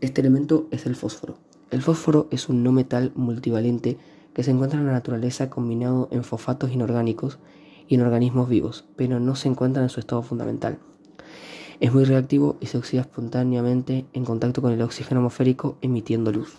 Este elemento es el fósforo. El fósforo es un no metal multivalente que se encuentra en la naturaleza combinado en fosfatos inorgánicos y en organismos vivos, pero no se encuentra en su estado fundamental. Es muy reactivo y se oxida espontáneamente en contacto con el oxígeno atmosférico emitiendo luz.